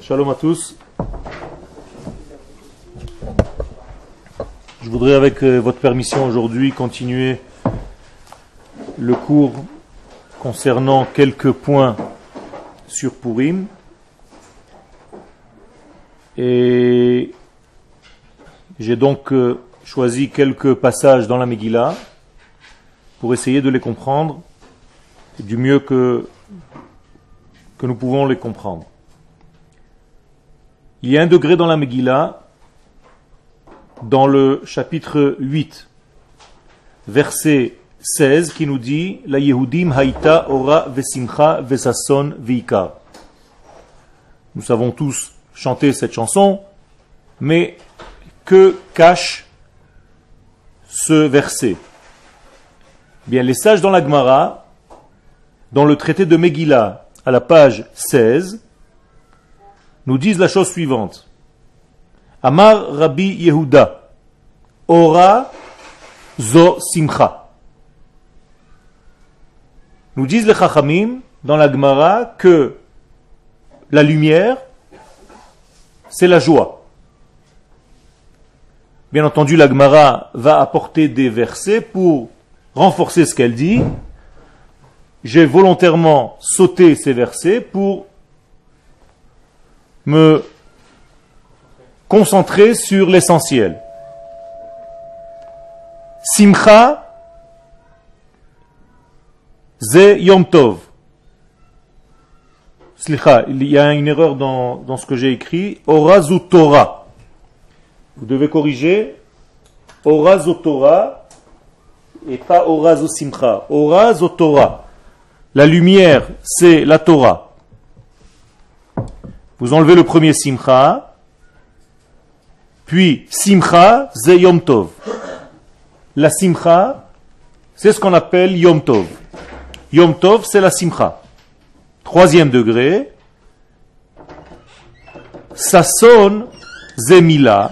Shalom à tous. Je voudrais avec euh, votre permission aujourd'hui continuer le cours concernant quelques points sur Purim. Et j'ai donc euh, choisi quelques passages dans la Megillah pour essayer de les comprendre du mieux que, que nous pouvons les comprendre. Il y a un degré dans la Megillah, dans le chapitre 8, verset 16, qui nous dit La Yehudim haïta ora vesimcha vesason veikar. Nous savons tous chanter cette chanson, mais que cache ce verset? Bien, les sages dans la Gemara, dans le traité de Megillah, à la page 16, nous disent la chose suivante. Amar Rabbi Yehuda, Ora Zo Simcha. Nous disent les Chachamim dans la Gemara que la lumière, c'est la joie. Bien entendu, la Gemara va apporter des versets pour renforcer ce qu'elle dit. J'ai volontairement sauté ces versets pour me concentrer sur l'essentiel. Simcha, ze Yom Tov. Slicha, il y a une erreur dans, ce que j'ai écrit. Orazu Torah. Vous devez corriger. Orazu Torah et pas Orazu Simcha. Torah. La lumière, c'est la Torah. Vous enlevez le premier simcha, puis simcha, c'est yom tov. La simcha, c'est ce qu'on appelle yom tov. Yom tov, c'est la simcha. Troisième degré, sasson, zemila.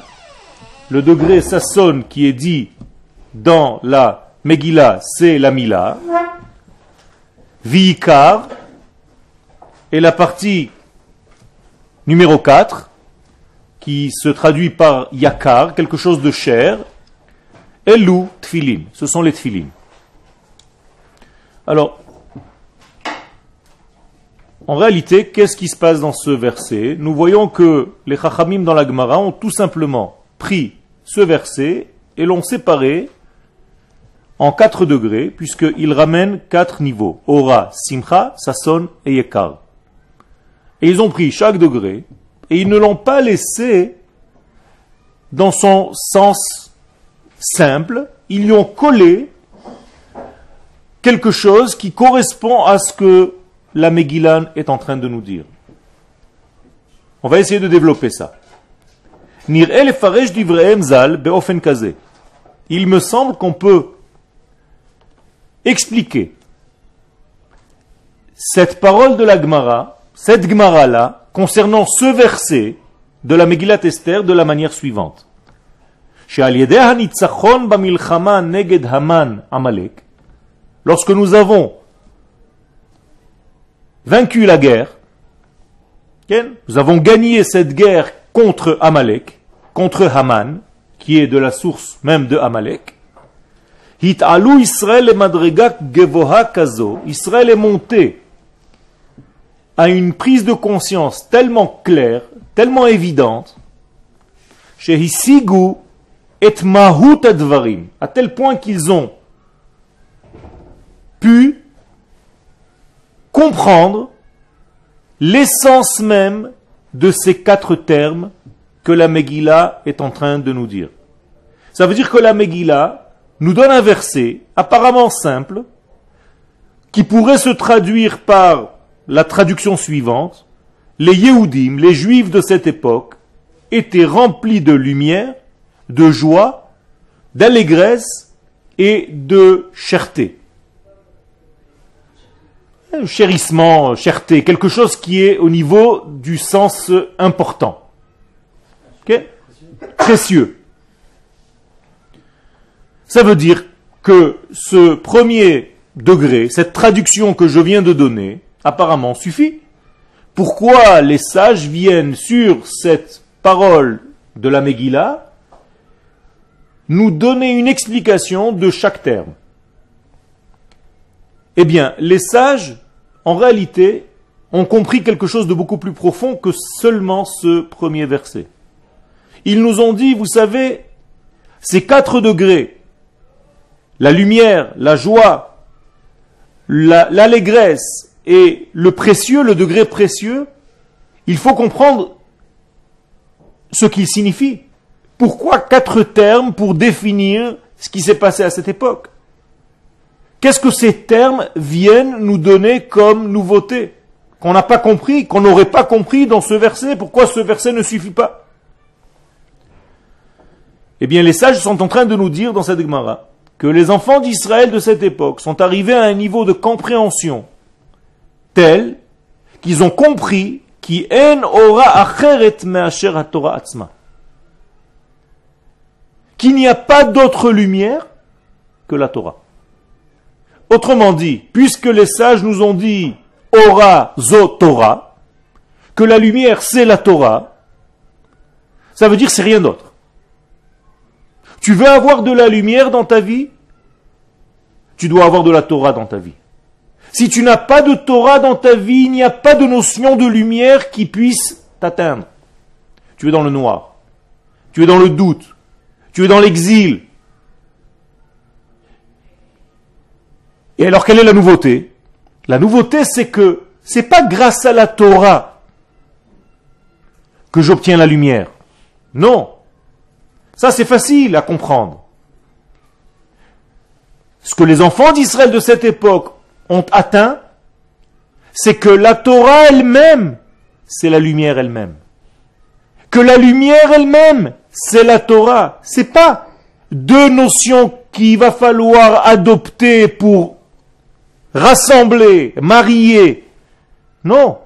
Le degré sasson qui est dit dans la Megillah, c'est la mila. Vikar, et la partie Numéro 4, qui se traduit par yakar, quelque chose de cher. Elou tfilin, ce sont les tfilin. Alors, en réalité, qu'est-ce qui se passe dans ce verset? Nous voyons que les chachamim dans la Gemara ont tout simplement pris ce verset et l'ont séparé en quatre degrés, puisqu'il ramène quatre niveaux. Ora, Simcha, Sasson et Yekar. Et ils ont pris chaque degré et ils ne l'ont pas laissé dans son sens simple. Ils lui ont collé quelque chose qui correspond à ce que la Megillah est en train de nous dire. On va essayer de développer ça. Il me semble qu'on peut expliquer cette parole de la Gemara cette Gemara-là, concernant ce verset de la Megillat Esther, de la manière suivante. Lorsque nous avons vaincu la guerre, nous avons gagné cette guerre contre Amalek, contre Haman, qui est de la source même de Amalek. Israël est monté à une prise de conscience tellement claire, tellement évidente, chez et Mahut Advarim, à tel point qu'ils ont pu comprendre l'essence même de ces quatre termes que la Megillah est en train de nous dire. Ça veut dire que la Megillah nous donne un verset apparemment simple qui pourrait se traduire par la traduction suivante, les Yéhoudim, les Juifs de cette époque, étaient remplis de lumière, de joie, d'allégresse et de cherté. Chérissement, cherté, quelque chose qui est au niveau du sens important. Précieux. Ça veut dire que ce premier degré, cette traduction que je viens de donner, apparemment suffit pourquoi les sages viennent sur cette parole de la Megillah nous donner une explication de chaque terme? Eh bien, les sages, en réalité, ont compris quelque chose de beaucoup plus profond que seulement ce premier verset. Ils nous ont dit, vous savez, ces quatre degrés, la lumière, la joie, l'allégresse et le précieux, le degré précieux, il faut comprendre ce qu'ils signifient. Pourquoi quatre termes pour définir ce qui s'est passé à cette époque? Qu'est-ce que ces termes viennent nous donner comme nouveauté? Qu'on n'a pas compris, qu'on n'aurait pas compris dans ce verset Pourquoi ce verset ne suffit pas? Eh bien, les sages sont en train de nous dire dans cette Gemara que les enfants d'Israël de cette époque sont arrivés à un niveau de compréhension qu'ils ont compris qui aura qu'il n'y a pas d'autre lumière que la Torah. Autrement dit, puisque les sages nous ont dit zo Torah, que la lumière c'est la Torah, ça veut dire c'est rien d'autre. Tu veux avoir de la lumière dans ta vie? Tu dois avoir de la Torah dans ta vie. Si tu n'as pas de Torah dans ta vie, il n'y a pas de notion de lumière qui puisse t'atteindre. Tu es dans le noir. Tu es dans le doute. Tu es dans l'exil. Et alors quelle est la nouveauté? La nouveauté c'est que c'est pas grâce à la Torah que j'obtiens la lumière. Non. Ça c'est facile à comprendre. Ce que les enfants d'Israël de cette époque ont atteint, c'est que la Torah elle-même, c'est la lumière elle-même. Que la lumière elle-même, c'est la Torah. C'est pas deux notions qu'il va falloir adopter pour rassembler, marier. Non,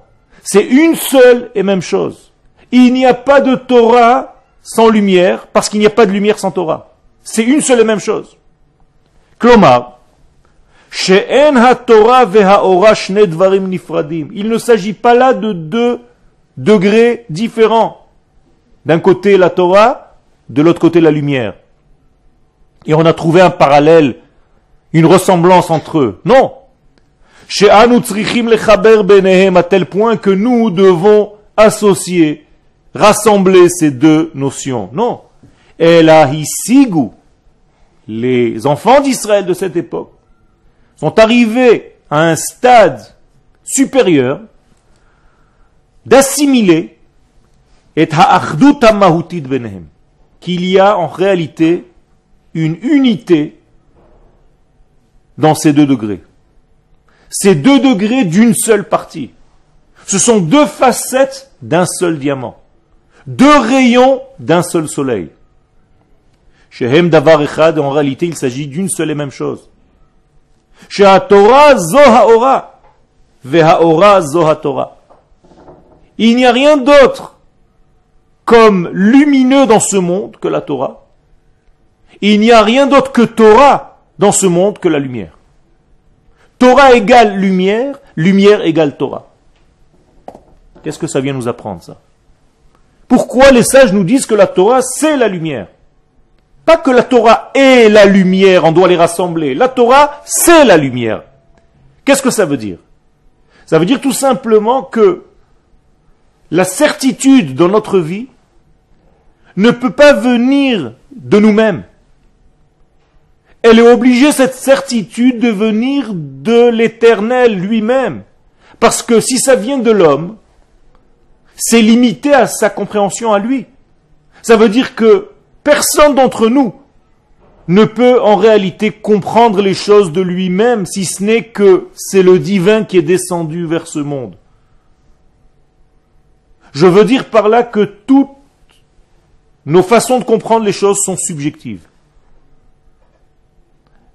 c'est une seule et même chose. Il n'y a pas de Torah sans lumière, parce qu'il n'y a pas de lumière sans Torah. C'est une seule et même chose. Klomar, il ne s'agit pas là de deux degrés différents. D'un côté la Torah, de l'autre côté la lumière. Et on a trouvé un parallèle, une ressemblance entre eux. Non. À tel point que nous devons associer, rassembler ces deux notions. Non. hisigu, les enfants d'Israël de cette époque, sont arrivés à un stade supérieur d'assimiler et qu'il y a en réalité une unité dans ces deux degrés. Ces deux degrés d'une seule partie. Ce sont deux facettes d'un seul diamant. Deux rayons d'un seul soleil. Shehem Davar Echad, en réalité, il s'agit d'une seule et même chose. Torah zo haora, vehaora zo Torah. Il n'y a rien d'autre comme lumineux dans ce monde que la Torah. Il n'y a rien d'autre que Torah dans ce monde que la lumière. Torah égale lumière, lumière égale Torah. Qu'est-ce que ça vient nous apprendre ça? Pourquoi les sages nous disent que la Torah c'est la lumière? Pas que la Torah est la lumière, on doit les rassembler. La Torah c'est la lumière. Qu'est-ce que ça veut dire? Ça veut dire tout simplement que la certitude dans notre vie ne peut pas venir de nous-mêmes. Elle est obligée, cette certitude, de venir de l'éternel lui-même. Parce que si ça vient de l'homme, c'est limité à sa compréhension à lui. Ça veut dire que personne d'entre nous ne peut en réalité comprendre les choses de lui-même, si ce n'est que c'est le divin qui est descendu vers ce monde. Je veux dire par là que tout nos façons de comprendre les choses sont subjectives.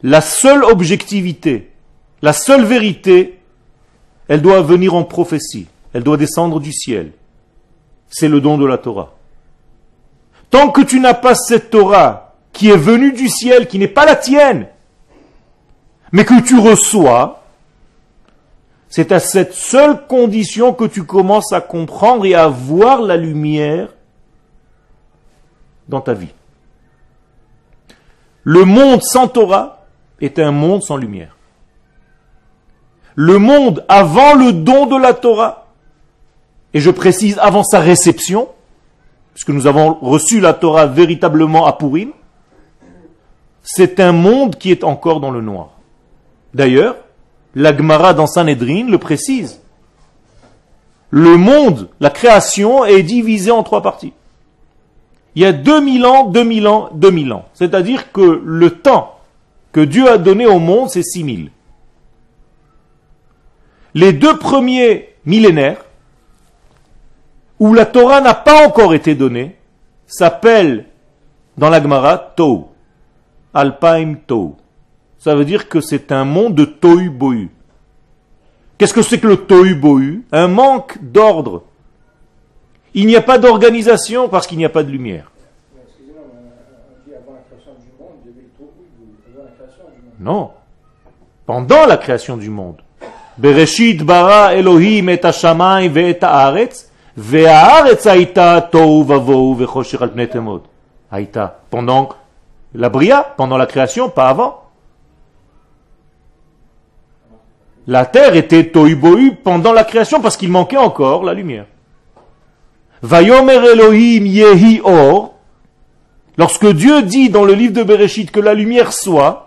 La seule objectivité, la seule vérité, elle doit venir en prophétie. Elle doit descendre du ciel. C'est le don de la Torah. Tant que tu n'as pas cette Torah qui est venue du ciel, qui n'est pas la tienne, mais que tu reçois, C'est à cette seule condition que tu commences à comprendre et à voir la lumière dans ta vie. Le monde sans Torah est un monde sans lumière. Le monde avant le don de la Torah, et je précise avant sa réception, puisque nous avons reçu la Torah véritablement à Purim, c'est un monde qui est encore dans le noir. D'ailleurs, l'Agmara dans Sanhedrin le précise. Le monde, la création, est divisé en trois parties. Il y a 2000 ans, 2000 ans, 2000 ans. C'est-à-dire que le temps que Dieu a donné au monde, c'est 6000. Les deux premiers millénaires, où la Torah n'a pas encore été donnée, s'appellent dans l'Agmara Tou. Alpaim Tou. Ça veut dire que c'est un monde de Tohu Bohu. Qu'est-ce que c'est que le Tohu Bohu? Un manque d'ordre. Il n'y a pas d'organisation parce qu'il n'y a pas de lumière. Non. Pendant la création du monde. Bereshit bara Elohim et ve et tohu. Pendant la bria, pendant la création, pas avant. La terre était tohu pendant la création parce qu'il manquait encore la lumière. Vayomer Elohim yehi or. Lorsque Dieu dit dans le livre de Bereshit que la lumière soit,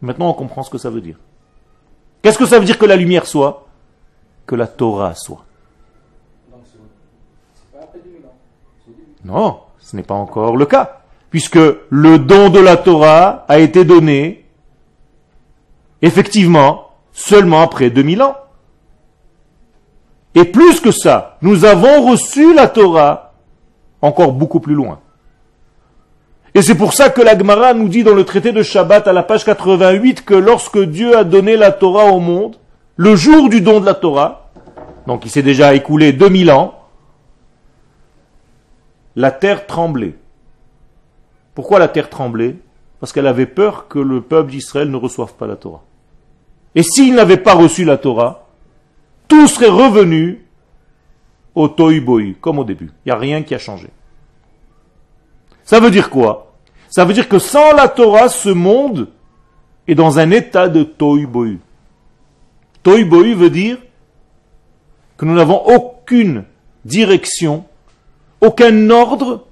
maintenant on comprend ce que ça veut dire. Qu'est-ce que ça veut dire que la lumière soit? Que la Torah soit. Non, ce n'est pas encore le cas. Puisque le don de la Torah a été donné, effectivement, seulement après 2000 ans. Et plus que ça, nous avons reçu la Torah encore beaucoup plus loin. Et c'est pour ça que l'Agmara nous dit dans le traité de Shabbat à la page 88 que lorsque Dieu a donné la Torah au monde, le jour du don de la Torah, donc il s'est déjà écoulé 2000 ans, la terre tremblait. Pourquoi la terre tremblait? Parce qu'elle avait peur que le peuple d'Israël ne reçoive pas la Torah. Et s'il n'avait pas reçu la Torah, tout serait revenu au tohu comme au début. Il n'y a rien qui a changé. Ça veut dire quoi? Ça veut dire que sans la Torah, ce monde est dans un état de tohu bohu. veut dire que nous n'avons aucune direction, aucun ordre,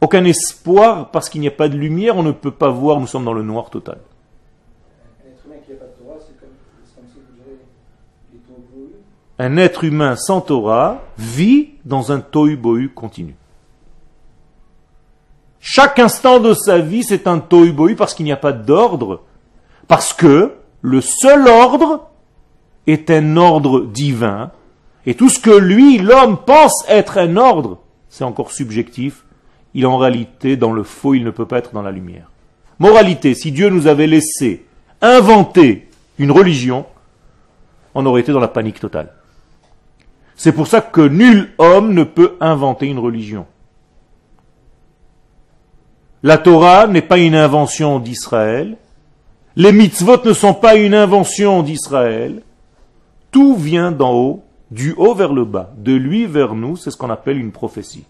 aucun espoir, parce qu'il n'y a pas de lumière, on ne peut pas voir, nous sommes dans le noir total. Un être humain sans Torah vit dans un tohu bohu continu. Chaque instant de sa vie, c'est un tohu parce qu'il n'y a pas d'ordre. Parce que le seul ordre est un ordre divin. Et tout ce que lui, l'homme, pense être un ordre, c'est encore subjectif. Il est en réalité dans le faux, il ne peut pas être dans la lumière. Moralité, si Dieu nous avait laissé inventer une religion, on aurait été dans la panique totale. C'est pour ça que nul homme ne peut inventer une religion. La Torah n'est pas une invention d'Israël. Les mitzvot ne sont pas une invention d'Israël. Tout vient d'en haut, du haut vers le bas, de lui vers nous, c'est ce qu'on appelle une prophétie.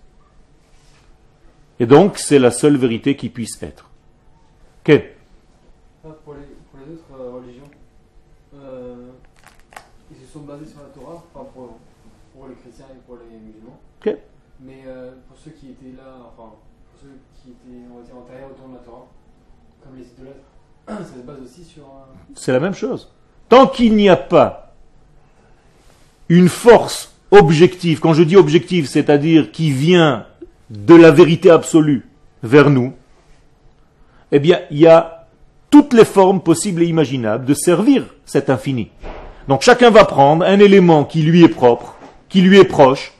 Et donc, c'est la seule vérité qui puisse être. Quel ah, pour, les, autres euh, religions, euh, ils se sont basés sur la Torah, enfin pour, les chrétiens et pour les musulmans. Mais euh, pour ceux qui étaient là, enfin, qui était, on va dire, autour de la Torah, comme les idolâtres, ça se base aussi sur. C'est la même chose. Tant qu'il n'y a pas une force objective, quand je dis objective, c'est-à-dire qui vient de la vérité absolue vers nous, eh bien, il y a toutes les formes possibles et imaginables de servir cet infini. Donc chacun va prendre un élément qui lui est propre, qui lui est proche,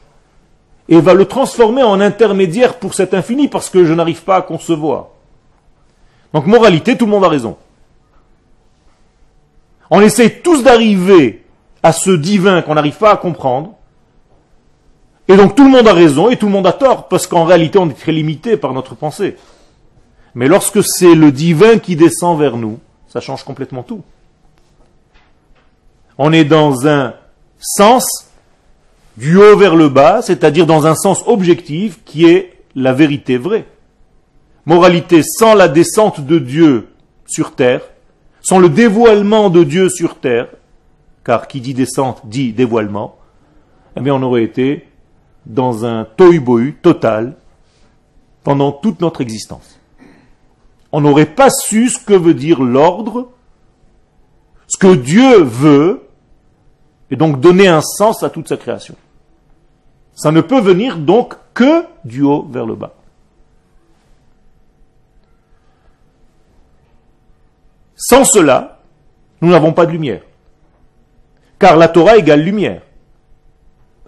et va le transformer en intermédiaire pour cet infini parce que je n'arrive pas à concevoir. Donc moralité, tout le monde a raison. On essaie tous d'arriver à ce divin qu'on n'arrive pas à comprendre. Et donc tout le monde a raison et tout le monde a tort, parce qu'en réalité on est très limité par notre pensée. Mais lorsque c'est le divin qui descend vers nous, ça change complètement tout. On est dans un sens du haut vers le bas, c'est-à-dire dans un sens objectif qui est la vérité vraie. Moralité, sans la descente de Dieu sur terre, sans le dévoilement de Dieu sur terre, car qui dit descente dit dévoilement, eh bien on aurait été dans un tohu total pendant toute notre existence. On n'aurait pas su ce que veut dire l'ordre, ce que Dieu veut, et donc donner un sens à toute sa création. Ça ne peut venir donc que du haut vers le bas. Sans cela, nous n'avons pas de lumière. Car la Torah égale lumière.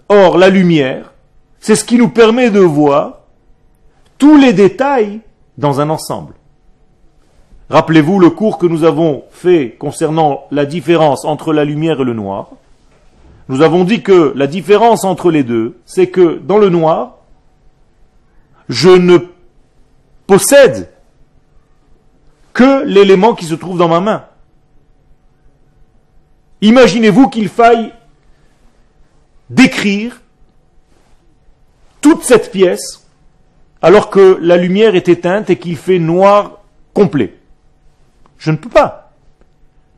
Or, la lumière, c'est ce qui nous permet de voir tous les détails dans un ensemble. Rappelez-vous le cours que nous avons fait concernant la différence entre la lumière et le noir. Nous avons dit que la différence entre les deux, c'est que dans le noir, je ne possède que l'élément qui se trouve dans ma main. Imaginez-vous qu'il faille décrire toute cette pièce alors que la lumière est éteinte et qu'il fait noir complet. Je ne peux pas.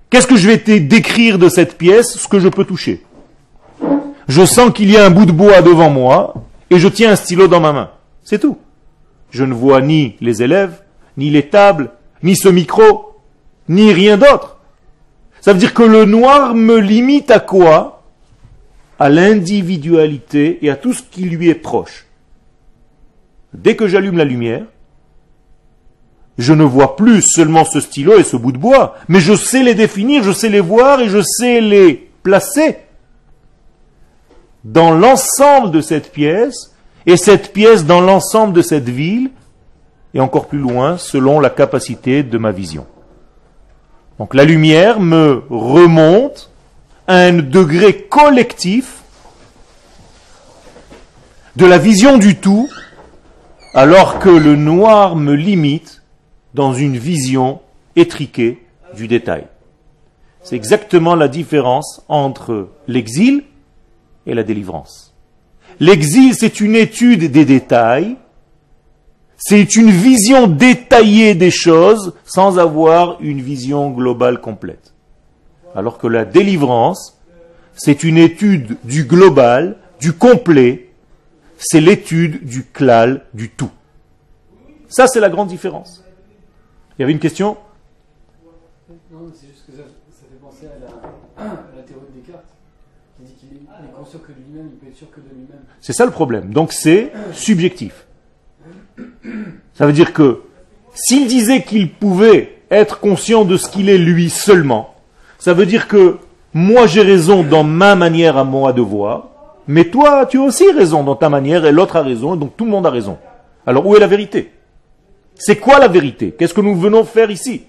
Qu'est-ce que je vais décrire de cette pièce Ce que je peux toucher? Je sens qu'il y a un bout de bois devant moi et je tiens un stylo dans ma main. C'est tout. Je ne vois ni les élèves, ni les tables, ni ce micro, ni rien d'autre. Ça veut dire que le noir me limite à quoi? À l'individualité et à tout ce qui lui est proche. Dès que j'allume la lumière, je ne vois plus seulement ce stylo et ce bout de bois, mais je sais les définir, je sais les voir et je sais les placer dans l'ensemble de cette pièce et cette pièce dans l'ensemble de cette ville et encore plus loin selon la capacité de ma vision. Donc la lumière me remonte à un degré collectif de la vision du tout, alors que le noir me limite dans une vision étriquée du détail. C'est exactement la différence entre l'exil et la délivrance. L'exil, c'est une étude des détails, c'est une vision détaillée des choses sans avoir une vision globale complète. Alors que la délivrance, c'est une étude du global, du complet, c'est l'étude du clal, du tout. Ça, c'est la grande différence. Il y avait une question? Non, c'est juste que ça, fait penser à la, théorie de Descartes, qui dit qu'il est conscient que de lui-même, il peut être sûr que de lui-même. C'est ça le problème. Donc c'est subjectif. Ça veut dire que s'il disait qu'il pouvait être conscient de ce qu'il est lui seulement, ça veut dire que moi j'ai raison dans ma manière à moi de voir, mais toi tu as aussi raison dans ta manière et l'autre a raison, et donc tout le monde a raison. Alors où est la vérité? C'est quoi la vérité? Qu'est-ce que nous venons faire ici?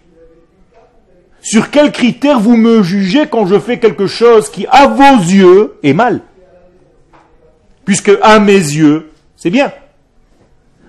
Sur quels critères vous me jugez quand je fais quelque chose qui à vos yeux est mal? Puisque à mes yeux, c'est bien.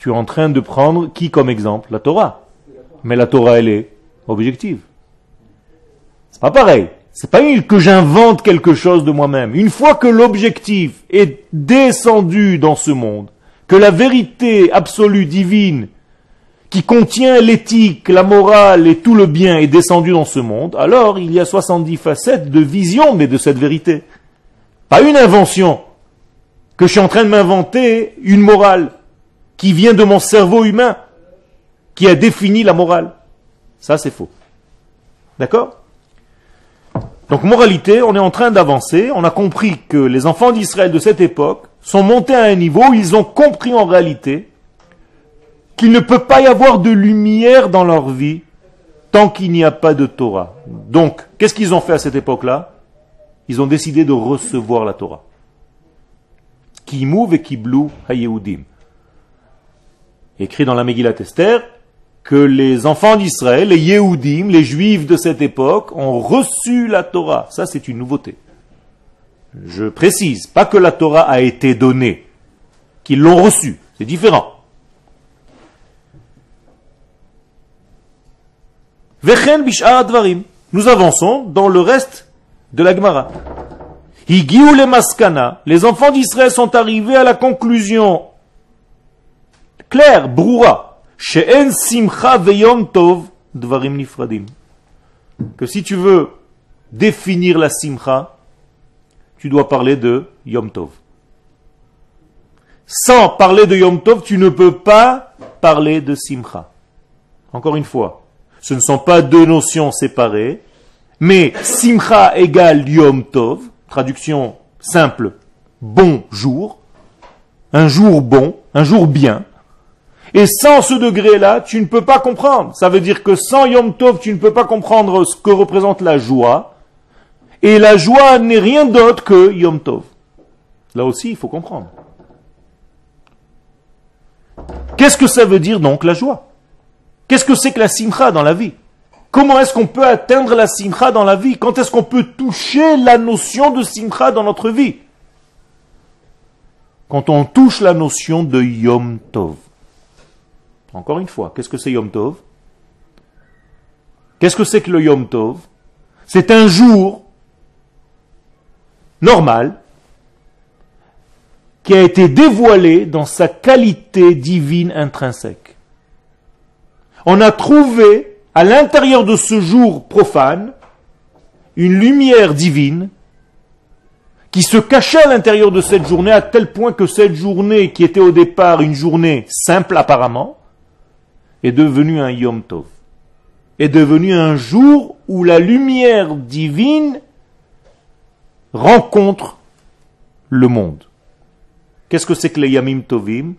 tu es en train de prendre qui comme exemple? La Torah. Mais la Torah, elle est objective. C'est pas pareil. C'est pas que j'invente quelque chose de moi-même. Une fois que l'objectif est descendu dans ce monde, que la vérité absolue divine qui contient l'éthique, la morale et tout le bien est descendu dans ce monde, alors il y a 70 facettes de vision, mais de cette vérité. Pas une invention, que je suis en train de m'inventer une morale qui vient de mon cerveau humain, qui a défini la morale. Ça, c'est faux. D'accord? Donc, moralité, on est en train d'avancer. On a compris que les enfants d'Israël de cette époque sont montés à un niveau où ils ont compris en réalité qu'il ne peut pas y avoir de lumière dans leur vie tant qu'il n'y a pas de Torah. Donc, qu'est-ce qu'ils ont fait à cette époque-là? Ils ont décidé de recevoir la Torah. Kimou ve kiblu hayehudim. Écrit dans la Megillat Esther que les enfants d'Israël, les Yehudim, les Juifs de cette époque, ont reçu la Torah. Ça, c'est une nouveauté. Je précise, pas que la Torah a été donnée, qu'ils l'ont reçue. C'est différent. Nous avançons dans le reste de la Gemara. les maskana. Les enfants d'Israël sont arrivés à la conclusion claire, broura. simcha tov dvarim nifradim. Que si tu veux définir la simcha, tu dois parler de Yom Tov. Sans parler de Yom Tov, tu ne peux pas parler de Simcha. Encore une fois, ce ne sont pas deux notions séparées, mais Simcha égale Yom Tov, traduction simple, bon jour, un jour bon, un jour bien. Et sans ce degré-là, tu ne peux pas comprendre. Ça veut dire que sans Yom Tov, tu ne peux pas comprendre ce que représente la joie. Et la joie n'est rien d'autre que Yom Tov. Là aussi, il faut comprendre. Qu'est-ce que ça veut dire donc la joie? Qu'est-ce que c'est que la simcha dans la vie? Comment est-ce qu'on peut atteindre la simcha dans la vie? Quand est-ce qu'on peut toucher la notion de simcha dans notre vie? Quand on touche la notion de Yom Tov. Encore une fois, qu'est-ce que c'est Yom Tov? Qu'est-ce que c'est que le Yom Tov? C'est un jour normal qui a été dévoilé dans sa qualité divine intrinsèque. On a trouvé à l'intérieur de ce jour profane une lumière divine qui se cachait à l'intérieur de cette journée à tel point que cette journée, qui était au départ une journée simple apparemment, est devenue un Yom Tov, est devenue un jour où la lumière divine rencontre le monde. Qu'est-ce que c'est que les Yamim Tovim?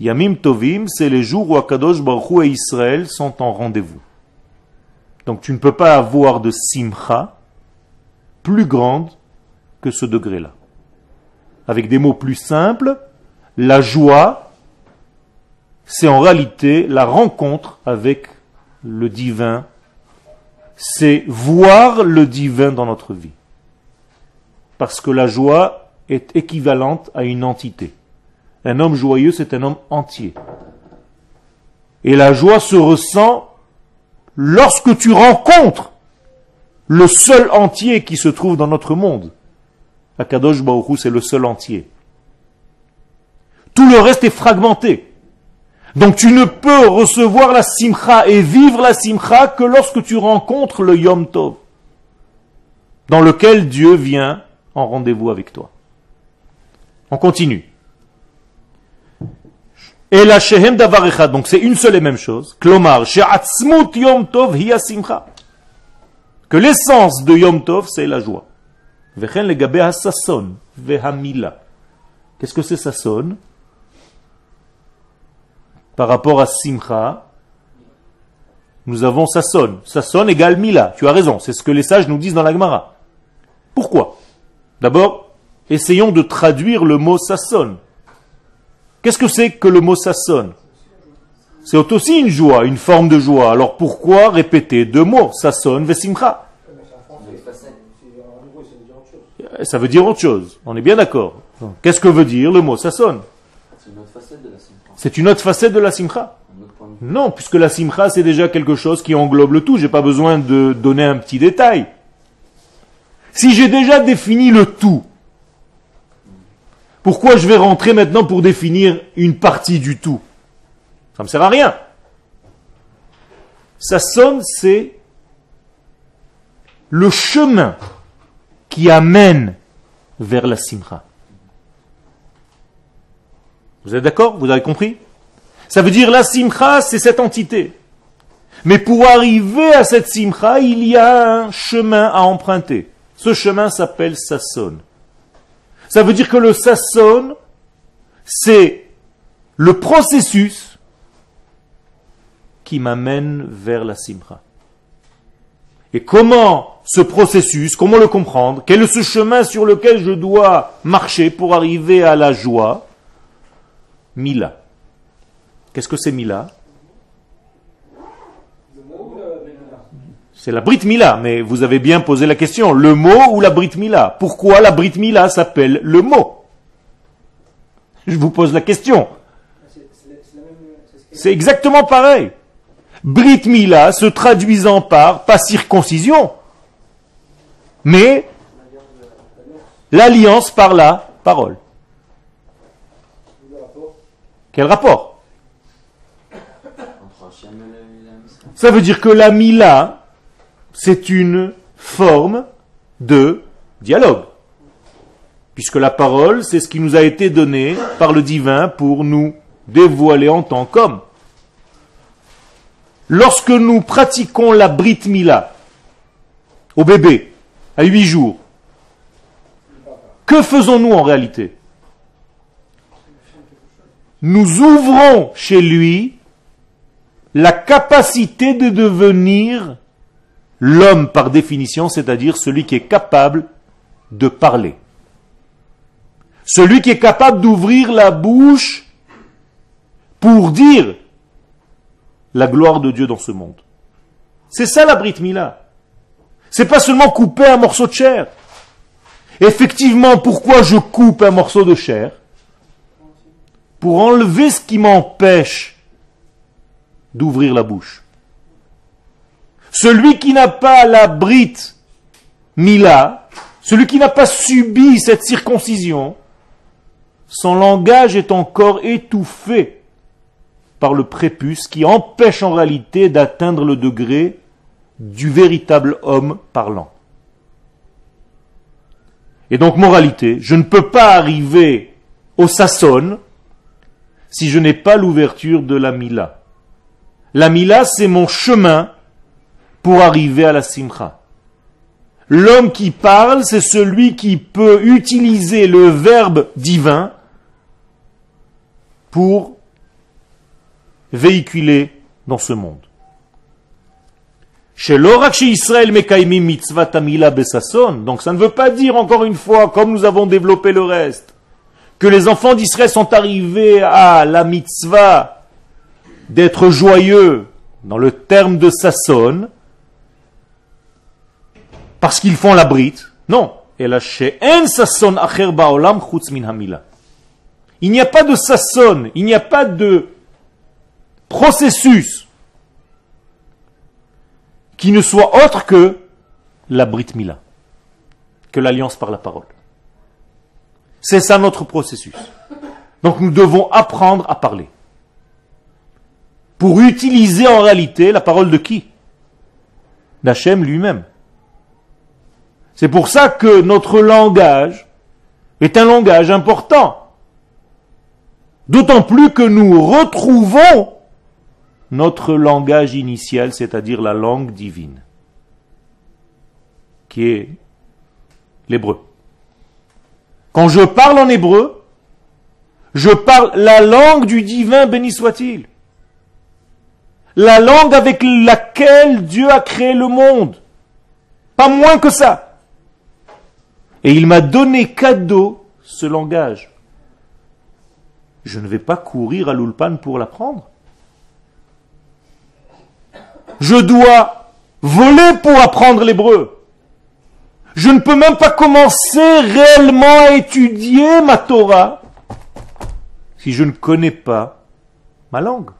Yamim Tovim, c'est les jours où Akadosh Baruch et Israël sont en rendez-vous. Donc tu ne peux pas avoir de simcha plus grande que ce degré-là. Avec des mots plus simples, la joie, c'est en réalité la rencontre avec le divin. C'est voir le divin dans notre vie. Parce que la joie est équivalente à une entité. Un homme joyeux, c'est un homme entier. Et la joie se ressent lorsque tu rencontres le seul entier qui se trouve dans notre monde. Akadosh c'est le seul entier. Tout le reste est fragmenté. Donc tu ne peux recevoir la simcha et vivre la simcha que lorsque tu rencontres le Yom Tov, dans lequel Dieu vient en rendez-vous avec toi. On continue. Et la shehem davar donc c'est une seule et même chose. Klomar, yom tov simcha. Que l'essence de yom tov, c'est la joie. Vechen legabe ha-sasson, vehamila. Qu'est-ce que c'est sasson? Par rapport à simcha, nous avons sasson. Sasson égale mila. Tu as raison, c'est ce que les sages nous disent dans la Gemara. Pourquoi? D'abord, essayons de traduire le mot sasson. Qu'est-ce que c'est que le mot sasson? C'est aussi une joie, une forme de joie. Alors pourquoi répéter deux mots Sasson, vesimcha Ça veut dire autre chose. On est bien d'accord. Qu'est-ce que veut dire le mot sasson? C'est une autre facette de la simcha. Non, puisque la simcha c'est déjà quelque chose qui englobe le tout. J'ai pas besoin de donner un petit détail. Si j'ai déjà défini le tout, pourquoi je vais rentrer maintenant pour définir une partie du tout? Ça ne me sert à rien. Ça sonne, c'est le chemin qui amène vers la simcha. Vous êtes d'accord? Vous avez compris? Ça veut dire la simcha, c'est cette entité. Mais pour arriver à cette simcha, il y a un chemin à emprunter. Ce chemin s'appelle Sasson. Ça veut dire que le Sasson, c'est le processus qui m'amène vers la Simcha. Et comment ce processus, comment le comprendre? Quel est ce chemin sur lequel je dois marcher pour arriver à la joie? Mila. Qu'est-ce que c'est Mila? C'est la Brit Mila, mais vous avez bien posé la question. Le mot ou la Brit Mila? Pourquoi la Brit Mila s'appelle le mot? Je vous pose la question. C'est exactement pareil. Brit Mila se traduisant par, pas circoncision, mais l'alliance par la parole. Quel rapport? Ça veut dire que la Mila, c'est une forme de dialogue. Puisque la parole, c'est ce qui nous a été donné par le divin pour nous dévoiler en tant qu'homme. Lorsque nous pratiquons la Brit Mila au bébé, à huit jours, que faisons-nous en réalité? Nous ouvrons chez lui la capacité de devenir l'homme par définition, c'est-à-dire celui qui est capable de parler. Celui qui est capable d'ouvrir la bouche pour dire la gloire de Dieu dans ce monde. C'est ça la Brit Mila. C'est pas seulement couper un morceau de chair. Effectivement, pourquoi je coupe un morceau de chair? Pour enlever ce qui m'empêche d'ouvrir la bouche. Celui qui n'a pas la Brit Mila, celui qui n'a pas subi cette circoncision, son langage est encore étouffé par le prépuce qui empêche en réalité d'atteindre le degré du véritable homme parlant. Et donc, moralité, je ne peux pas arriver au Sasson si je n'ai pas l'ouverture de la Mila. La Mila, c'est mon chemin pour arriver à la Simcha. L'homme qui parle, c'est celui qui peut utiliser le verbe divin pour véhiculé dans ce monde. Chez chez Israël mitzvah tamila besasson. Donc ça ne veut pas dire encore une fois, comme nous avons développé le reste, que les enfants d'Israël sont arrivés à la mitzvah d'être joyeux dans le terme de Sasson parce qu'ils font la brite. Non. Il n'y a pas de sasson, il n'y a pas de processus qui ne soit autre que la Brit Mila, que l'alliance par la parole. C'est ça notre processus. Donc nous devons apprendre à parler. Pour utiliser en réalité la parole de qui? D'Hachem lui-même. C'est pour ça que notre langage est un langage important. D'autant plus que nous retrouvons notre langage initial, c'est-à-dire la langue divine, qui est l'hébreu. Quand je parle en hébreu, je parle la langue du divin, béni soit-il. La langue avec laquelle Dieu a créé le monde. Pas moins que ça. Et il m'a donné cadeau ce langage. Je ne vais pas courir à l'ulpan pour l'apprendre je dois voler pour apprendre l'hébreu. Je ne peux même pas commencer réellement à étudier ma Torah si je ne connais pas ma langue.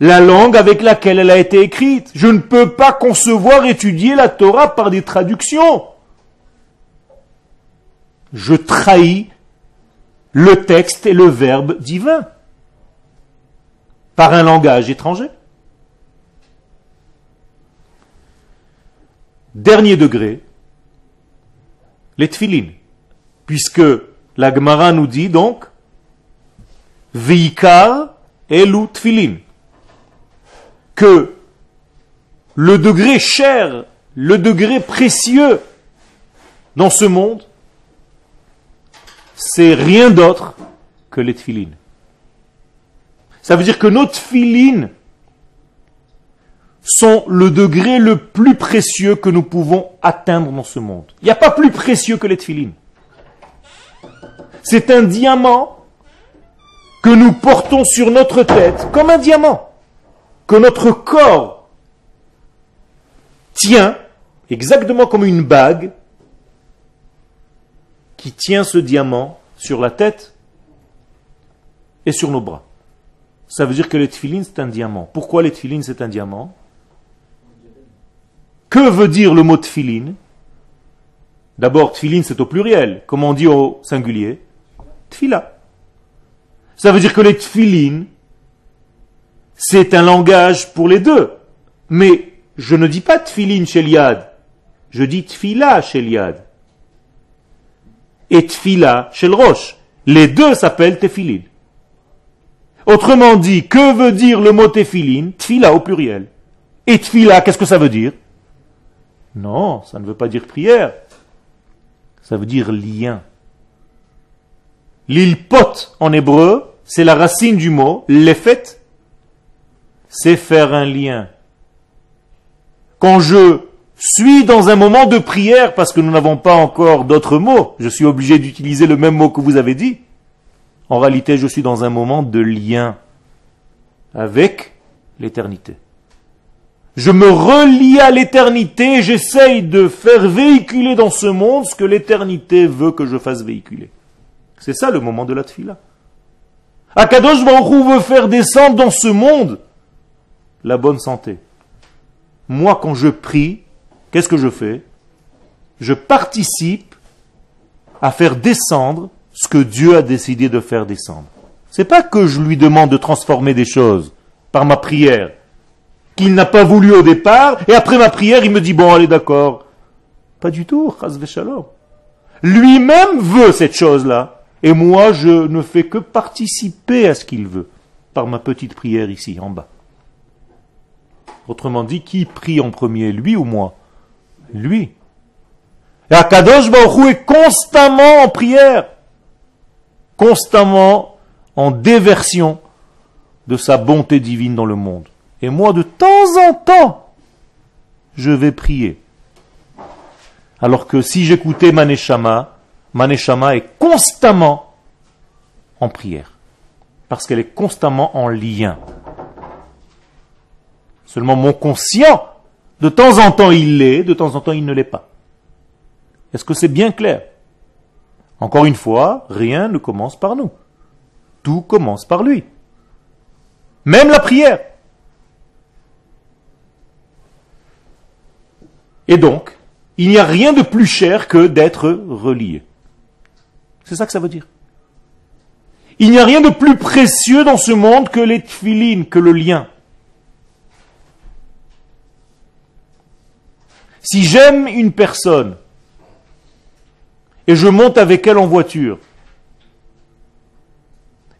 La langue avec laquelle elle a été écrite. Je ne peux pas concevoir étudier la Torah par des traductions. Je trahis le texte et le verbe divin par un langage étranger. Dernier degré, les tfilin. Puisque la Gemara nous dit donc, Veikar elu tfilin. Que le degré cher, le degré précieux dans ce monde, c'est rien d'autre que les tfilin. Ça veut dire que nos tfilin sont le degré le plus précieux que nous pouvons atteindre dans ce monde. Il n'y a pas plus précieux que les tefilines. C'est un diamant que nous portons sur notre tête comme un diamant, que notre corps tient exactement comme une bague qui tient ce diamant sur la tête et sur nos bras. Ça veut dire que les tefilines, c'est un diamant. Pourquoi les tefilines, c'est un diamant? Que veut dire le mot tefilin D'abord, tefilin, c'est au pluriel. Comment on dit au singulier Tfila. Ça veut dire que les tefilines, c'est un langage pour les deux. Mais je ne dis pas tefilin chez Liad. Je dis tfila chez Liad. Et tfila chez le Roche. Les deux s'appellent tefilin. Autrement dit, que veut dire le mot tefilin Tfila au pluriel. Et tfila, qu'est-ce que ça veut dire? Non, ça ne veut pas dire prière. Ça veut dire lien. L'île pot en hébreu, c'est la racine du mot, l'effet, c'est faire un lien. Quand je suis dans un moment de prière, parce que nous n'avons pas encore d'autres mots, je suis obligé d'utiliser le même mot que vous avez dit, en réalité, je suis dans un moment de lien avec l'éternité. Je me relie à l'éternité j'essaye de faire véhiculer dans ce monde ce que l'éternité veut que je fasse véhiculer. C'est ça le moment de la tfila. Akadosh Baruch veut faire descendre dans ce monde la bonne santé. Moi, quand je prie, qu'est-ce que je fais? Je participe à faire descendre ce que Dieu a décidé de faire descendre. C'est pas que je lui demande de transformer des choses par ma prière, qu'il n'a pas voulu au départ, et après ma prière, il me dit, bon, allez, d'accord. Pas du tout, Lui-même veut cette chose-là, et moi, je ne fais que participer à ce qu'il veut, par ma petite prière ici, en bas. Autrement dit, qui prie en premier, lui ou moi? Lui. Et Akadosh Baruch est constamment en prière constamment en déversion de sa bonté divine dans le monde. Et moi, de temps en temps, je vais prier. Alors que si j'écoutais Maneshama, Maneshama est constamment en prière. Parce qu'elle est constamment en lien. Seulement mon conscient, de temps en temps il l'est, de temps en temps il ne l'est pas. Est-ce que c'est bien clair? Encore une fois, rien ne commence par nous. Tout commence par lui. Même la prière. Et donc, il n'y a rien de plus cher que d'être relié. C'est ça que ça veut dire. Il n'y a rien de plus précieux dans ce monde que les tfilines, que le lien. Si j'aime une personne et je monte avec elle en voiture,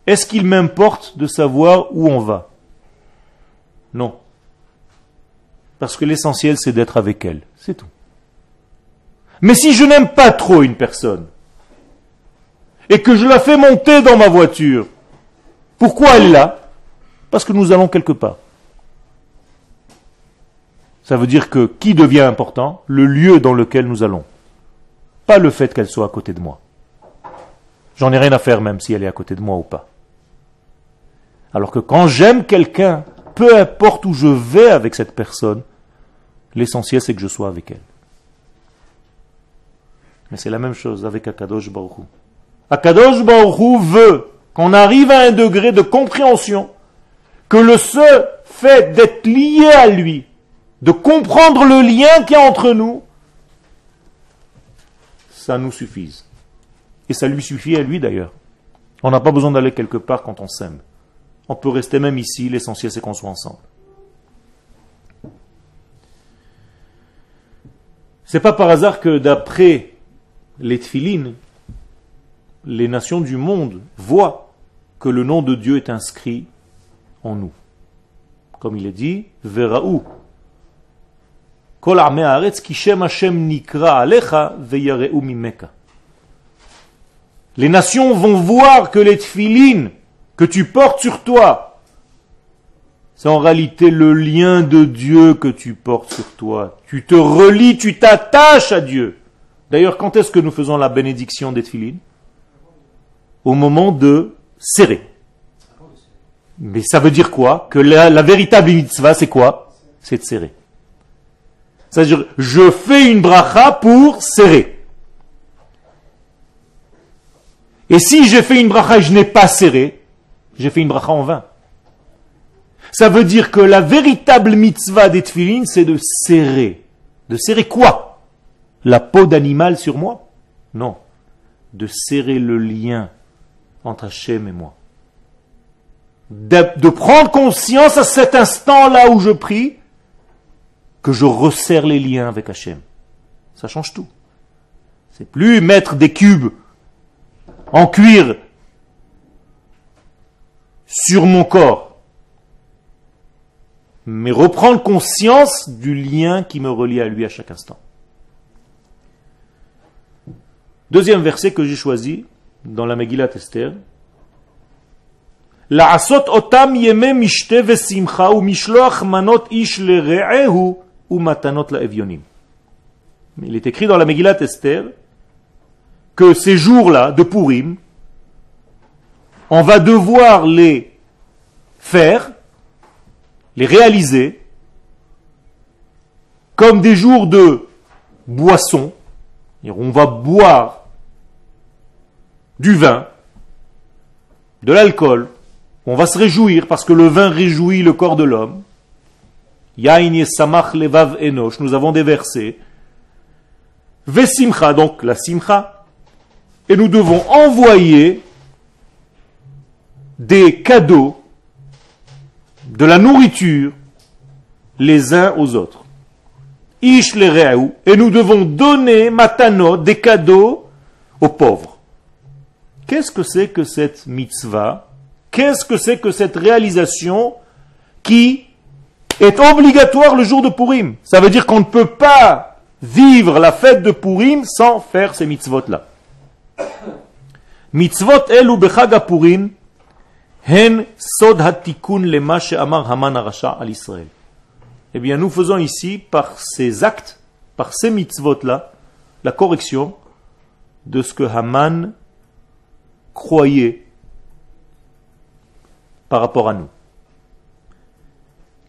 est-ce qu'il m'importe de savoir où on va? Non. Parce que l'essentiel, c'est d'être avec elle. C'est tout. Mais si je n'aime pas trop une personne, et que je la fais monter dans ma voiture, pourquoi elle là Parce que nous allons quelque part. Ça veut dire que qui devient important? Le lieu dans lequel nous allons pas le fait qu'elle soit à côté de moi. J'en ai rien à faire même si elle est à côté de moi ou pas. Alors que quand j'aime quelqu'un, peu importe où je vais avec cette personne, l'essentiel c'est que je sois avec elle. Mais c'est la même chose avec Akadosh Baruch Akadosh Baruch veut qu'on arrive à un degré de compréhension que le seul fait d'être lié à lui, de comprendre le lien qu'il y a entre nous, ça nous suffise. Et ça lui suffit à lui d'ailleurs. On n'a pas besoin d'aller quelque part quand on s'aime. On peut rester même ici, l'essentiel c'est qu'on soit ensemble. C'est pas par hasard que d'après les tfilines, les nations du monde voient que le nom de Dieu est inscrit en nous. Comme il est dit, Veraou, les nations vont voir que les tfilines que tu portes sur toi, C'est en réalité le lien de Dieu que tu portes sur toi. Tu te relis, tu t'attaches à Dieu. D'ailleurs, quand est-ce que nous faisons la bénédiction des Au moment de serrer. Mais ça veut dire quoi? Que la, la véritable mitzvah, c'est quoi? C'est de serrer. C'est-à-dire, je fais une bracha pour serrer. Et si j'ai fait une bracha et je n'ai pas serré, j'ai fait une bracha en vain. Ça veut dire que la véritable mitzvah des tfilines, c'est de serrer. De serrer quoi? La peau d'animal sur moi? Non. De serrer le lien entre Hachem et moi. De, de prendre conscience à cet instant-là où je prie que je resserre les liens avec Hachem. Ça change tout. C'est plus mettre des cubes en cuir sur mon corps, mais reprendre conscience du lien qui me relie à lui à chaque instant. Deuxième verset que j'ai choisi dans la Megillat Esther. לעשות אותם ימי משתה ושמחה ומשלוח מנות איש לרעהו ומתנות לאביונים. Il est écrit dans la Megillat Esther que ces jours-là de Purim, on va devoir les faire, les réaliser, comme des jours de boisson. On va boire du vin, de l'alcool, on va se réjouir parce que le vin réjouit le corps de l'homme. Yain samach levav enosh, nous avons des versets. Vesimcha, donc la simcha, et nous devons envoyer des cadeaux, de la nourriture, les uns aux autres. Ish et nous devons donner matano, des cadeaux aux pauvres. Qu'est-ce que c'est que cette mitzvah? Qu'est-ce que c'est que cette réalisation qui est obligatoire le jour de Purim? Ça veut dire qu'on ne peut pas vivre la fête de Purim sans faire ces mitzvot-là. Mitzvot elu bechag Purim Eh bien, nous faisons ici, par ces actes, par ces mitzvot-là, la correction de ce que Haman croyait par rapport à nous.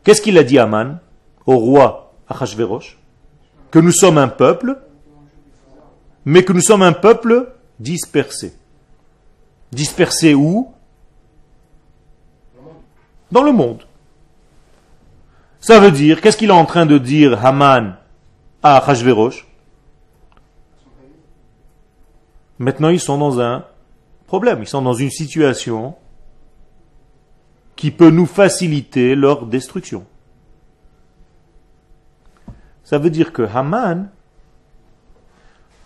Qu'est-ce qu'il a dit Haman au roi Achashverosh? Que nous sommes un peuple, mais que nous sommes un peuple dispersés. Dispersés où? Dans le monde. Ça veut dire, qu'est-ce qu'il est en train de dire Haman à Hachverosh Maintenant, ils sont dans un problème, ils sont dans une situation qui peut nous faciliter leur destruction. Ça veut dire que Haman,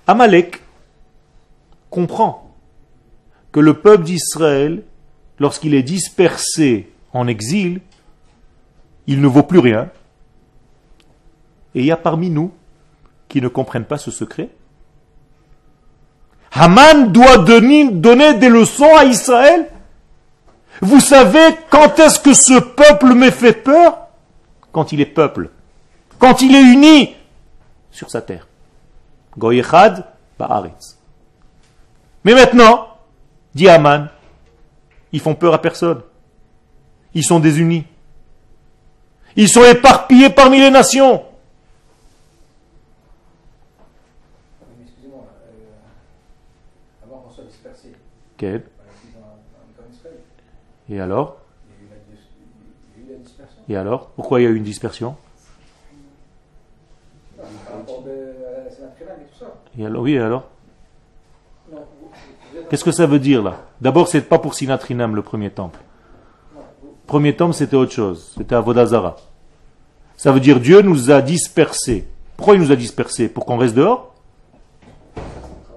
Amalek, comprend que le peuple d'Israël, lorsqu'il est dispersé en exil, il ne vaut plus rien. Et il y a parmi nous qui ne comprennent pas ce secret. Haman doit donner, des leçons à Israël. Vous savez quand est-ce que ce peuple me fait peur? Quand il est peuple. Quand il est uni sur sa terre. Goyechad ba'aretz. Mais maintenant, dit Aman, ils font peur à personne. Ils sont désunis. Ils sont éparpillés parmi les nations. Quel? Et alors? Et alors? Pourquoi il y a eu une dispersion? Et alors, Oui, et alors? Qu'est-ce que ça veut dire là? D'abord, c'est pas pour Sinatrinam le premier temple. Premier temple, c'était autre chose. C'était Avodazara. Ça veut dire Dieu nous a dispersés. Pourquoi il nous a dispersés? Pour qu'on reste dehors?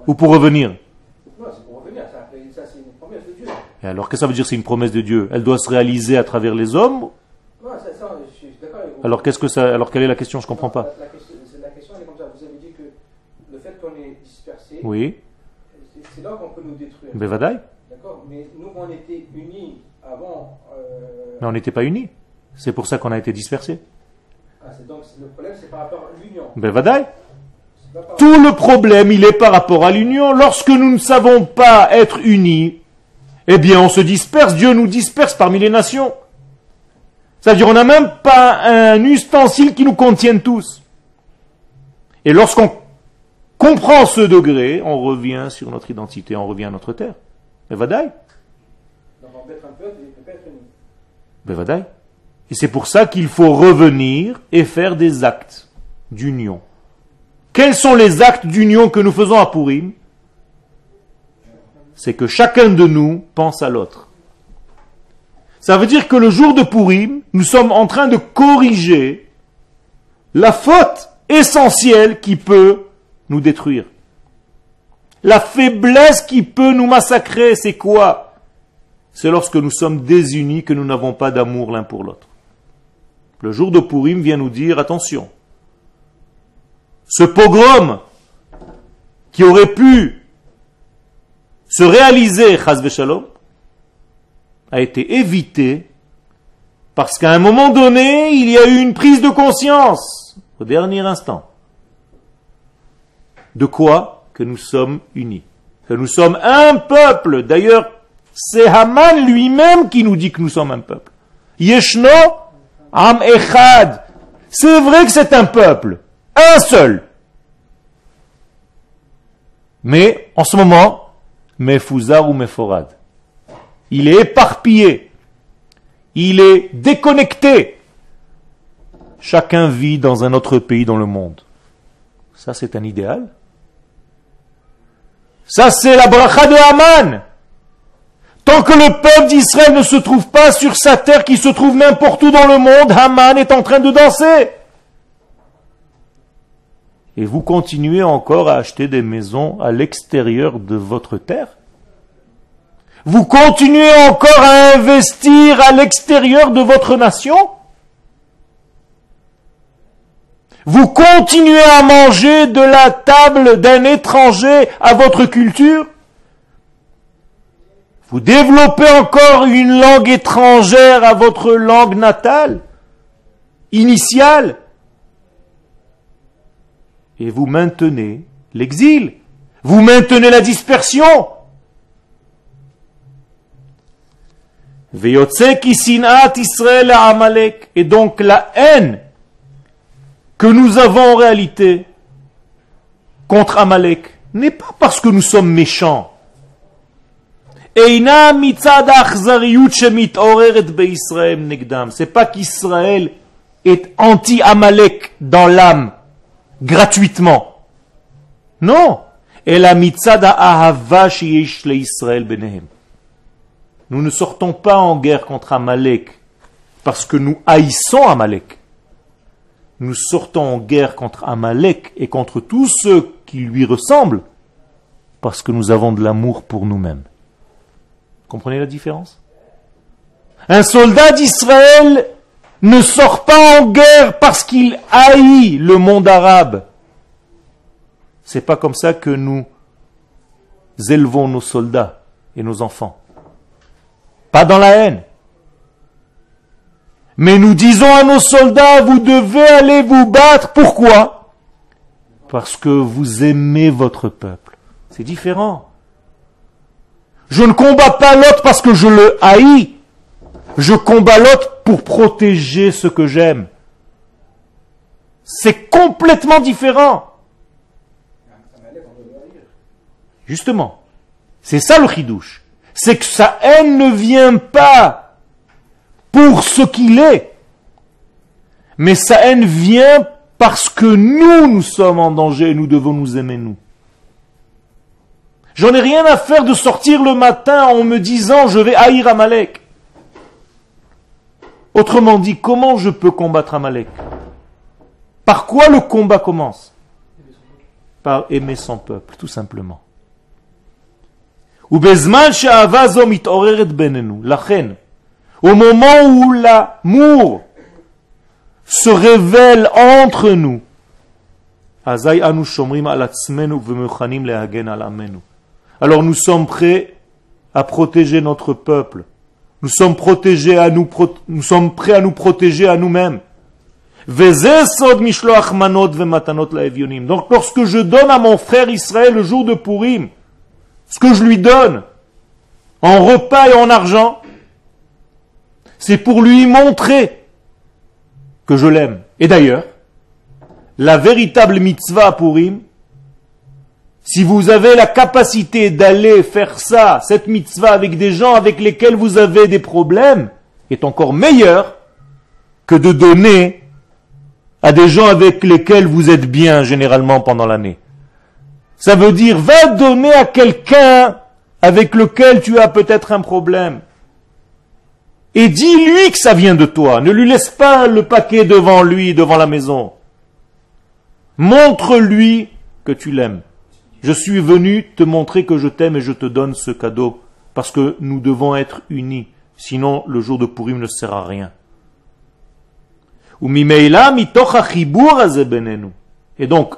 Ou pour revenir? Et alors, qu'est-ce que ça veut dire c'est une promesse de Dieu? Elle doit se réaliser à travers les hommes Non, ça, ça, je suis Alors, qu'est-ce que ça, alors, quelle est la question? Je ne comprends pas. La, question, la question, elle est comme ça. Vous avez dit que le fait qu'on est dispersé. Oui c'est là qu'on peut nous détruire. D'accord, mais nous on était unis avant. Euh, mais on n'était pas unis. C'est pour ça qu'on a été dispersés. Ah, donc le problème, c'est par rapport à l'union. Ben, Tout le problème, il est par rapport à l'union. Lorsque nous ne savons pas être unis, eh bien, on se disperse. Dieu nous disperse parmi les nations. C'est-à-dire, on n'a même pas un ustensile qui nous contienne tous. Et lorsqu'on comprend ce degré, on revient sur notre identité, on revient à notre terre. Mais vadaï. Et c'est pour ça qu'il faut revenir et faire des actes d'union. Quels sont les actes d'union que nous faisons à Purim? C'est que chacun de nous pense à l'autre. Ça veut dire que le jour de Purim, nous sommes en train de corriger la faute essentielle qui peut nous détruire. La faiblesse qui peut nous massacrer, c'est quoi? C'est lorsque nous sommes désunis que nous n'avons pas d'amour l'un pour l'autre. Le jour de Purim vient nous dire attention. Ce pogrom qui aurait pu se réaliser, Shalom, a été évité parce qu'à un moment donné, il y a eu une prise de conscience, au dernier instant. De quoi Que nous sommes unis. Que nous sommes un peuple. D'ailleurs, c'est Haman lui-même qui nous dit que nous sommes un peuple. Yeshno Am Echad. C'est vrai que c'est un peuple. Un seul. Mais, en ce moment, Mefuzar ou Meforad. Il est éparpillé. Il est déconnecté. Chacun vit dans un autre pays dans le monde. Ça, c'est un idéal. Ça, c'est la bracha de Haman. Tant que le peuple d'Israël ne se trouve pas sur sa terre qui se trouve n'importe où dans le monde, Haman est en train de danser. Et vous continuez encore à acheter des maisons à l'extérieur de votre terre? Vous continuez encore à investir à l'extérieur de votre nation? Vous continuez à manger de la table d'un étranger à votre culture? Vous développez encore une langue étrangère à votre langue natale, initiale Et vous maintenez l'exil, vous maintenez la dispersion. Et donc la haine que nous avons en réalité contre Amalek n'est pas parce que nous sommes méchants. C'est pas qu'Israël est anti-Amalek dans l'âme, gratuitement. Non. Nous ne sortons pas en guerre contre Amalek parce que nous haïssons Amalek nous sortons en guerre contre Amalek et contre tous ceux qui lui ressemblent parce que nous avons de l'amour pour nous-mêmes. Comprenez la différence? Un soldat d'Israël ne sort pas en guerre parce qu'il haït le monde arabe. C'est pas comme ça que nous élevons nos soldats et nos enfants. Pas dans la haine. Mais nous disons à nos soldats, vous devez aller vous battre. Pourquoi? Parce que vous aimez votre peuple. C'est différent. Je ne combats pas l'autre parce que je le haïs. Je combats l'autre pour protéger ce que j'aime. C'est complètement différent. Justement. C'est ça le chidouche. C'est que sa haine ne vient pas pour ce qu'il est. Mais sa haine vient parce que nous, nous sommes en danger et nous devons nous aimer nous. J'en ai rien à faire de sortir le matin en me disant je vais haïr Amalek. Autrement dit, comment je peux combattre Amalek? Par quoi le combat commence? Par aimer son peuple, tout simplement. Au moment où l'amour se révèle entre nous, alors nous sommes prêts à protéger notre peuple Nous sommes protégés à nous, nous sommes prêts à nous protéger à nous-mêmes. Donc lorsque je donne à mon frère Israël le jour de Purim, ce que je lui donne, en repas et en argent, c'est pour lui montrer que je l'aime. Et d'ailleurs, la véritable mitzvah Purim, si vous avez la capacité d'aller faire ça, cette mitzvah avec des gens avec lesquels vous avez des problèmes, est encore meilleur que de donner à des gens avec lesquels vous êtes bien généralement pendant l'année. Ça veut dire, va donner à quelqu'un avec lequel tu as peut-être un problème. Et dis-lui que ça vient de toi. Ne lui laisse pas le paquet devant lui, devant la maison. Montre-lui que tu l'aimes. Je suis venu te montrer que je t'aime et je te donne ce cadeau parce que nous devons être unis. Sinon, le jour de Purim ne sert à rien. Et donc,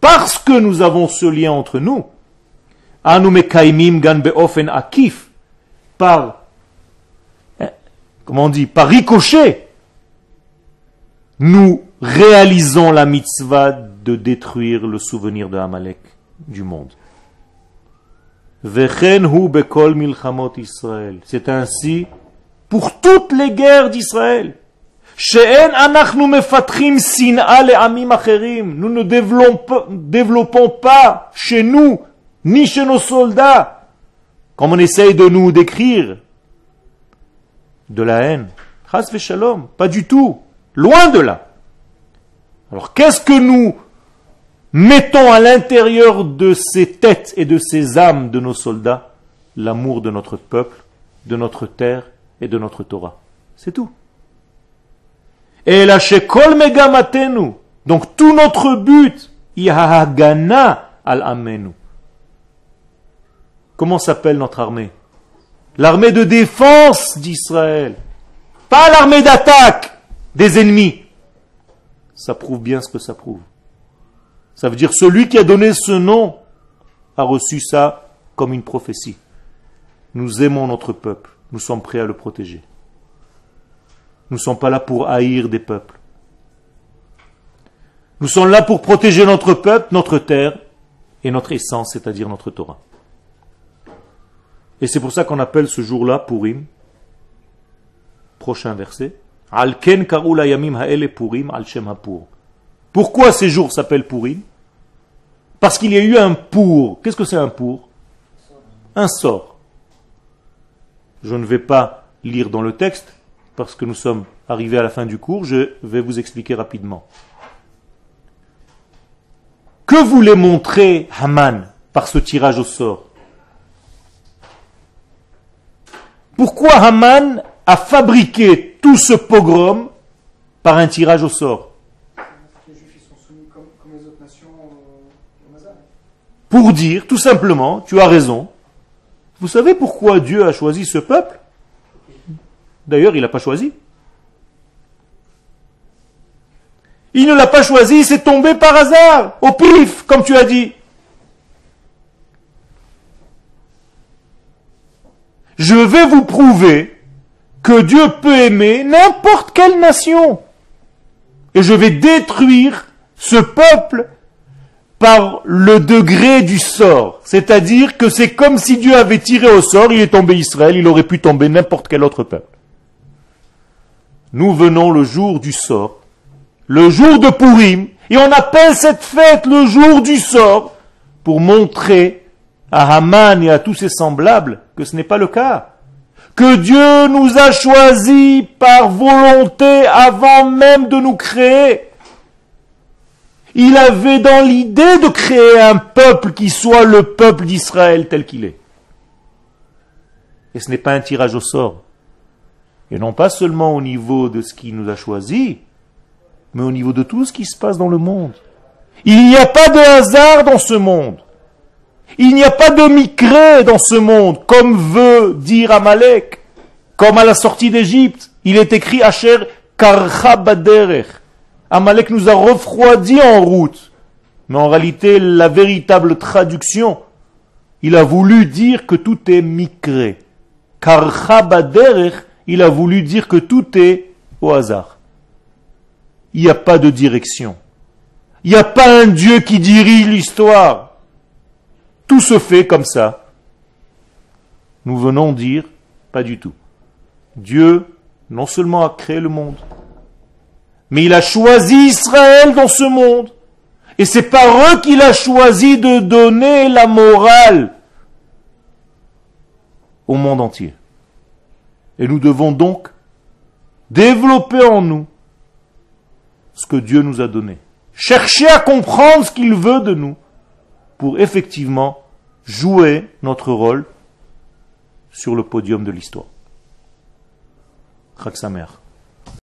parce que nous avons ce lien entre nous, par, hein, comment on dit, par ricochet, nous réalisons la mitzvah de détruire le souvenir de Amalek du monde. C'est ainsi pour toutes les guerres d'Israël. Nous ne développons pas chez nous, ni chez nos soldats, comme on essaye de nous décrire, de la haine. Pas du tout. Loin de là. Alors qu'est-ce que nous mettons à l'intérieur de ces têtes et de ces âmes de nos soldats L'amour de notre peuple, de notre terre et de notre Torah. C'est tout. Et la shekol megamatenu. Donc tout notre but, yahagana al amenu. Comment s'appelle notre armée? L'armée de défense d'Israël. Pas l'armée d'attaque des ennemis. Ça prouve bien ce que ça prouve. Ça veut dire celui qui a donné ce nom a reçu ça comme une prophétie. Nous aimons notre peuple. Nous sommes prêts à le protéger. Nous ne sommes pas là pour haïr des peuples. Nous sommes là pour protéger notre peuple, notre terre et notre essence, c'est-à-dire notre Torah. Et c'est pour ça qu'on appelle ce jour-là Purim. Prochain verset. Alken ha'ele Purim al shem Pourquoi ces jours s'appellent Purim? Parce qu'il y a eu un pour. Qu'est-ce que c'est un pour? Un sort. Je ne vais pas lire dans le texte, parce que nous sommes arrivés à la fin du cours, je vais vous expliquer rapidement. Que voulait montrer Haman par ce tirage au sort? Pourquoi Haman a fabriqué tout ce pogrom par un tirage au sort? Pour dire, tout simplement, tu as raison. Vous savez pourquoi Dieu a choisi ce peuple? D'ailleurs, il n'a pas choisi. Il ne l'a pas choisi, c'est tombé par hasard, au pif, comme tu as dit. Je vais vous prouver que Dieu peut aimer n'importe quelle nation. Et je vais détruire ce peuple par le degré du sort. C'est-à-dire que c'est comme si Dieu avait tiré au sort, il est tombé Israël, il aurait pu tomber n'importe quel autre peuple nous venons le jour du sort, le jour de Purim, et on appelle cette fête le jour du sort pour montrer à Haman et à tous ses semblables que ce n'est pas le cas. Que Dieu nous a choisis par volonté avant même de nous créer. Il avait dans l'idée de créer un peuple qui soit le peuple d'Israël tel qu'il est. Et ce n'est pas un tirage au sort. Et non pas seulement au niveau de ce qui nous a choisi, mais au niveau de tout ce qui se passe dans le monde. Il n'y a pas de hasard dans ce monde. Il n'y a pas de micré dans ce monde, comme veut dire Amalek, comme à la sortie d'Égypte. Il est écrit Asher Karcha Baderech. Amalek nous a refroidi en route. Mais en réalité, la véritable traduction, il a voulu dire que tout est micré Car il a voulu dire que tout est au hasard. Il n'y a pas de direction. Il n'y a pas un Dieu qui dirige l'histoire. Tout se fait comme ça. Nous venons dire, pas du tout. Dieu, non seulement a créé le monde, mais il a choisi Israël dans ce monde. Et c'est par eux qu'il a choisi de donner la morale au monde entier. Et nous devons donc développer en nous ce que Dieu nous a donné. Chercher à comprendre ce qu'il veut de nous pour effectivement jouer notre rôle sur le podium de l'histoire.